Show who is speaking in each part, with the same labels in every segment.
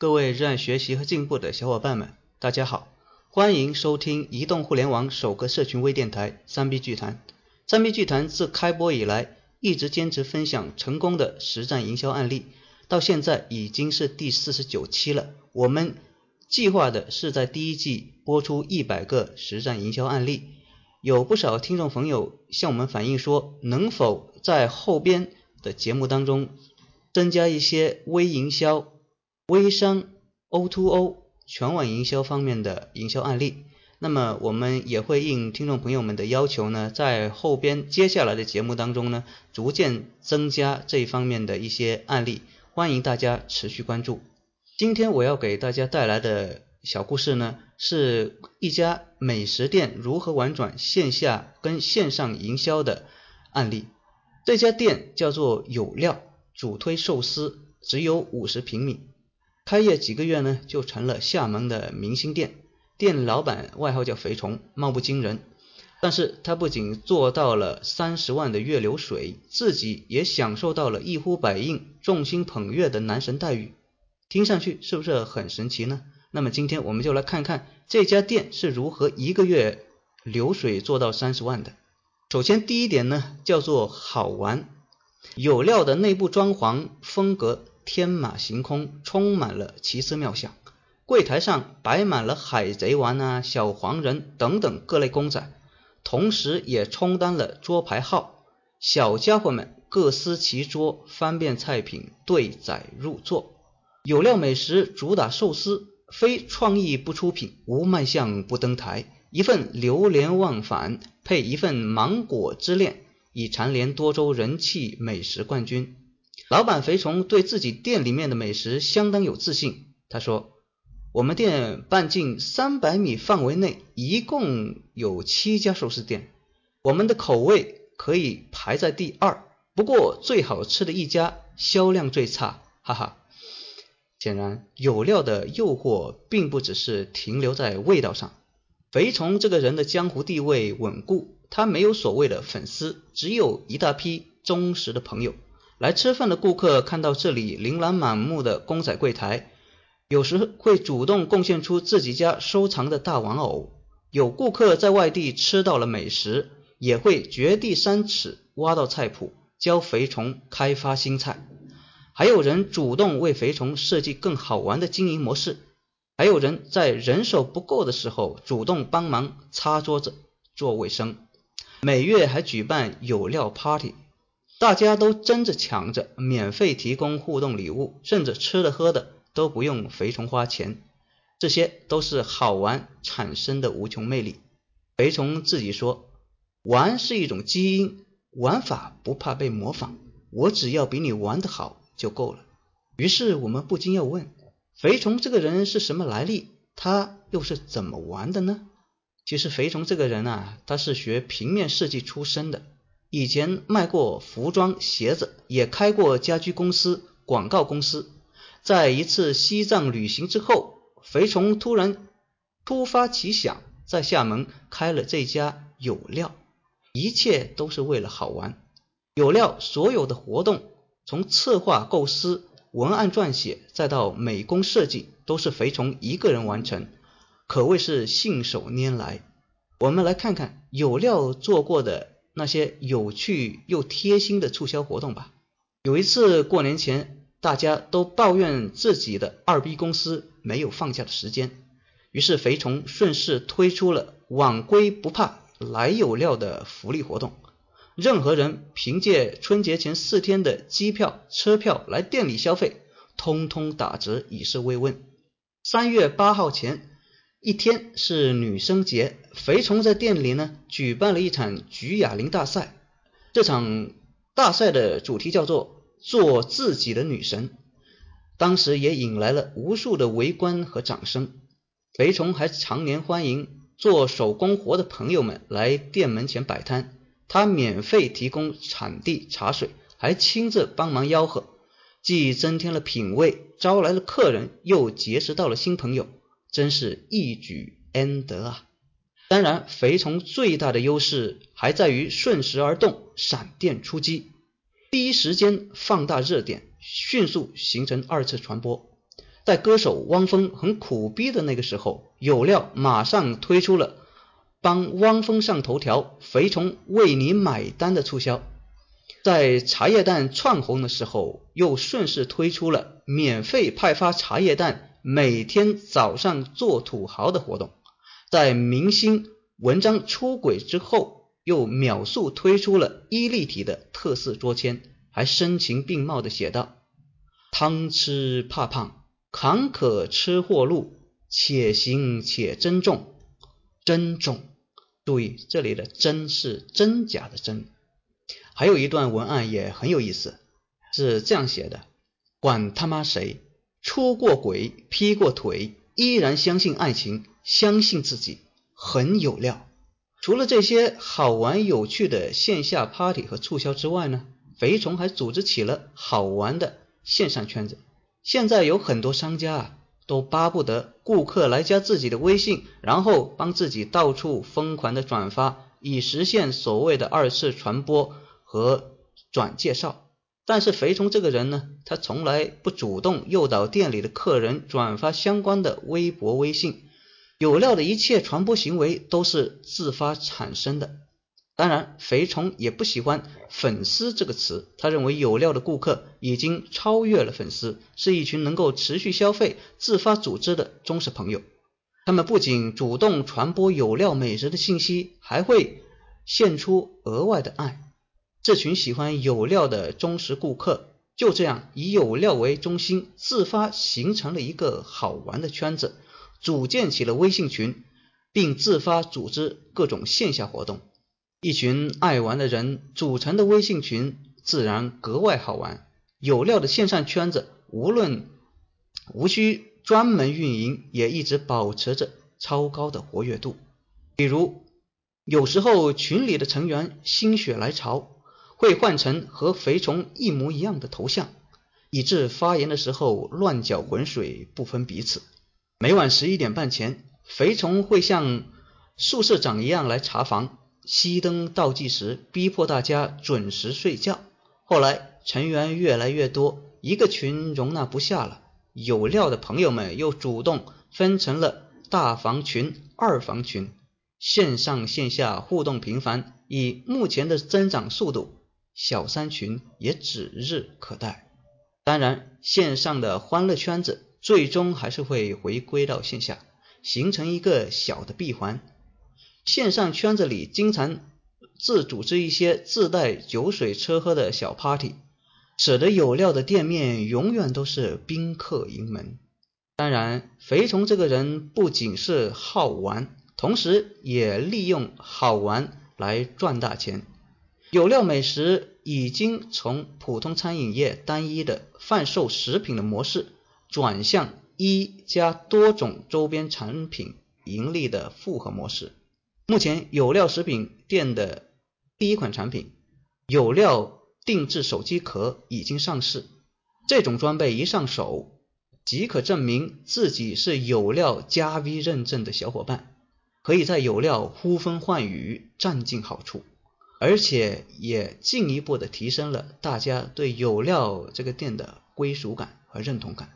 Speaker 1: 各位热爱学习和进步的小伙伴们，大家好，欢迎收听移动互联网首个社群微电台三 B 剧谈。三 B 剧谈自开播以来，一直坚持分享成功的实战营销案例，到现在已经是第四十九期了。我们计划的是在第一季播出一百个实战营销案例。有不少听众朋友向我们反映说，能否在后边的节目当中增加一些微营销？微商 O2O 全网营销方面的营销案例，那么我们也会应听众朋友们的要求呢，在后边接下来的节目当中呢，逐渐增加这一方面的一些案例，欢迎大家持续关注。今天我要给大家带来的小故事呢，是一家美食店如何玩转线下跟线上营销的案例。这家店叫做有料，主推寿司，只有五十平米。开业几个月呢，就成了厦门的明星店。店老板外号叫肥虫，貌不惊人。但是他不仅做到了三十万的月流水，自己也享受到了一呼百应、众星捧月的男神待遇。听上去是不是很神奇呢？那么今天我们就来看看这家店是如何一个月流水做到三十万的。首先第一点呢，叫做好玩，有料的内部装潢风格。天马行空，充满了奇思妙想。柜台上摆满了海贼王啊、小黄人等等各类公仔，同时也充当了桌牌号。小家伙们各司其桌，翻遍菜品，对载入座。有料美食主打寿司，非创意不出品，无卖相不登台。一份流连忘返，配一份芒果之恋，已蝉联多州人气美食冠军。老板肥虫对自己店里面的美食相当有自信。他说：“我们店半径三百米范围内一共有七家寿司店，我们的口味可以排在第二，不过最好吃的一家销量最差。”哈哈。显然，有料的诱惑并不只是停留在味道上。肥虫这个人的江湖地位稳固，他没有所谓的粉丝，只有一大批忠实的朋友。来吃饭的顾客看到这里琳琅满目的公仔柜台，有时会主动贡献出自己家收藏的大玩偶。有顾客在外地吃到了美食，也会掘地三尺挖到菜谱，教肥虫开发新菜。还有人主动为肥虫设计更好玩的经营模式，还有人在人手不够的时候主动帮忙擦桌子、做卫生。每月还举办有料 party。大家都争着抢着免费提供互动礼物，甚至吃的喝的都不用肥虫花钱，这些都是好玩产生的无穷魅力。肥虫自己说，玩是一种基因，玩法不怕被模仿，我只要比你玩得好就够了。于是我们不禁要问，肥虫这个人是什么来历？他又是怎么玩的呢？其实肥虫这个人啊，他是学平面设计出身的。以前卖过服装、鞋子，也开过家居公司、广告公司。在一次西藏旅行之后，肥虫突然突发奇想，在厦门开了这家有料。一切都是为了好玩。有料所有的活动，从策划构思、文案撰写，再到美工设计，都是肥虫一个人完成，可谓是信手拈来。我们来看看有料做过的。那些有趣又贴心的促销活动吧。有一次过年前，大家都抱怨自己的二逼公司没有放假的时间，于是肥虫顺势推出了晚归不怕来有料的福利活动。任何人凭借春节前四天的机票、车票来店里消费，通通打折以示慰问。三月八号前。一天是女生节，肥虫在店里呢举办了一场举哑铃大赛。这场大赛的主题叫做“做自己的女神”，当时也引来了无数的围观和掌声。肥虫还常年欢迎做手工活的朋友们来店门前摆摊，他免费提供场地、茶水，还亲自帮忙吆喝，既增添了品味，招来了客人，又结识到了新朋友。真是一举 N 得啊！当然，肥虫最大的优势还在于顺势而动，闪电出击，第一时间放大热点，迅速形成二次传播。在歌手汪峰很苦逼的那个时候，有料马上推出了帮汪峰上头条，肥虫为你买单的促销。在茶叶蛋窜红的时候，又顺势推出了免费派发茶叶蛋，每天早上做土豪的活动。在明星文章出轨之后，又秒速推出了伊利体的特色桌签，还声情并茂的写道：“汤吃怕胖，坎坷吃货路，且行且珍重，珍重。”注意这里的“真”是真假的“真”。还有一段文案也很有意思，是这样写的：管他妈谁出过轨、劈过腿，依然相信爱情，相信自己很有料。除了这些好玩有趣的线下 party 和促销之外呢，肥虫还组织起了好玩的线上圈子。现在有很多商家啊，都巴不得顾客来加自己的微信，然后帮自己到处疯狂的转发，以实现所谓的二次传播。和转介绍，但是肥虫这个人呢，他从来不主动诱导店里的客人转发相关的微博、微信。有料的一切传播行为都是自发产生的。当然，肥虫也不喜欢“粉丝”这个词，他认为有料的顾客已经超越了粉丝，是一群能够持续消费、自发组织的忠实朋友。他们不仅主动传播有料美食的信息，还会献出额外的爱。这群喜欢有料的忠实顾客，就这样以有料为中心，自发形成了一个好玩的圈子，组建起了微信群，并自发组织各种线下活动。一群爱玩的人组成的微信群，自然格外好玩。有料的线上圈子，无论无需专门运营，也一直保持着超高的活跃度。比如，有时候群里的成员心血来潮。会换成和肥虫一模一样的头像，以致发言的时候乱搅浑水，不分彼此。每晚十一点半前，肥虫会像宿舍长一样来查房，熄灯倒计时，逼迫大家准时睡觉。后来成员越来越多，一个群容纳不下了，有料的朋友们又主动分成了大房群、二房群，线上线下互动频繁。以目前的增长速度。小三群也指日可待。当然，线上的欢乐圈子最终还是会回归到线下，形成一个小的闭环。线上圈子里经常自组织一些自带酒水车喝的小 party，使得有料的店面永远都是宾客盈门。当然，肥虫这个人不仅是好玩，同时也利用好玩来赚大钱。有料美食已经从普通餐饮业单一的贩售食品的模式，转向一加多种周边产品盈利的复合模式。目前，有料食品店的第一款产品——有料定制手机壳已经上市。这种装备一上手，即可证明自己是有料加 V 认证的小伙伴，可以在有料呼风唤雨，占尽好处。而且也进一步的提升了大家对有料这个店的归属感和认同感。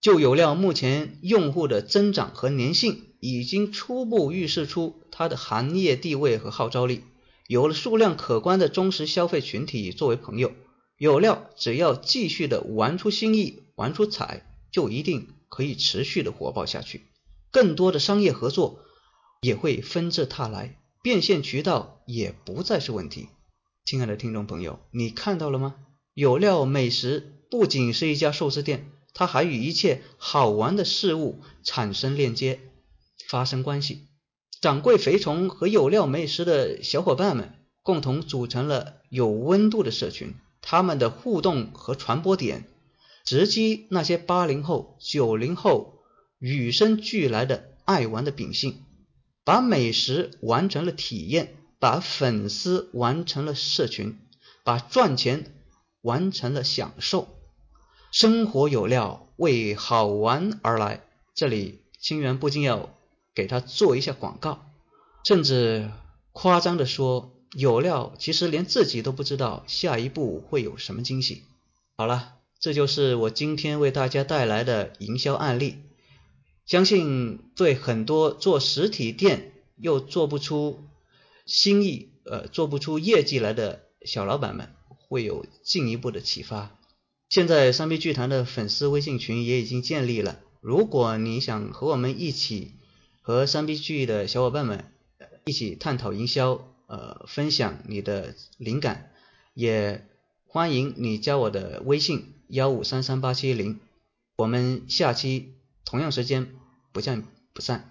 Speaker 1: 就有料目前用户的增长和粘性，已经初步预示出它的行业地位和号召力。有了数量可观的忠实消费群体作为朋友，有料只要继续的玩出新意、玩出彩，就一定可以持续的火爆下去。更多的商业合作也会纷至沓来。变现渠道也不再是问题。亲爱的听众朋友，你看到了吗？有料美食不仅是一家寿司店，它还与一切好玩的事物产生链接、发生关系。掌柜肥虫和有料美食的小伙伴们共同组成了有温度的社群，他们的互动和传播点直击那些八零后、九零后与生俱来的爱玩的秉性。把美食完成了体验，把粉丝完成了社群，把赚钱完成了享受。生活有料，为好玩而来。这里清源不禁要给他做一下广告，甚至夸张的说，有料其实连自己都不知道下一步会有什么惊喜。好了，这就是我今天为大家带来的营销案例。相信对很多做实体店又做不出新意，呃，做不出业绩来的小老板们会有进一步的启发。现在三 B 剧团的粉丝微信群也已经建立了，如果你想和我们一起和三 B 剧的小伙伴们一起探讨营销，呃，分享你的灵感，也欢迎你加我的微信幺五三三八七零，我们下期同样时间不见不散。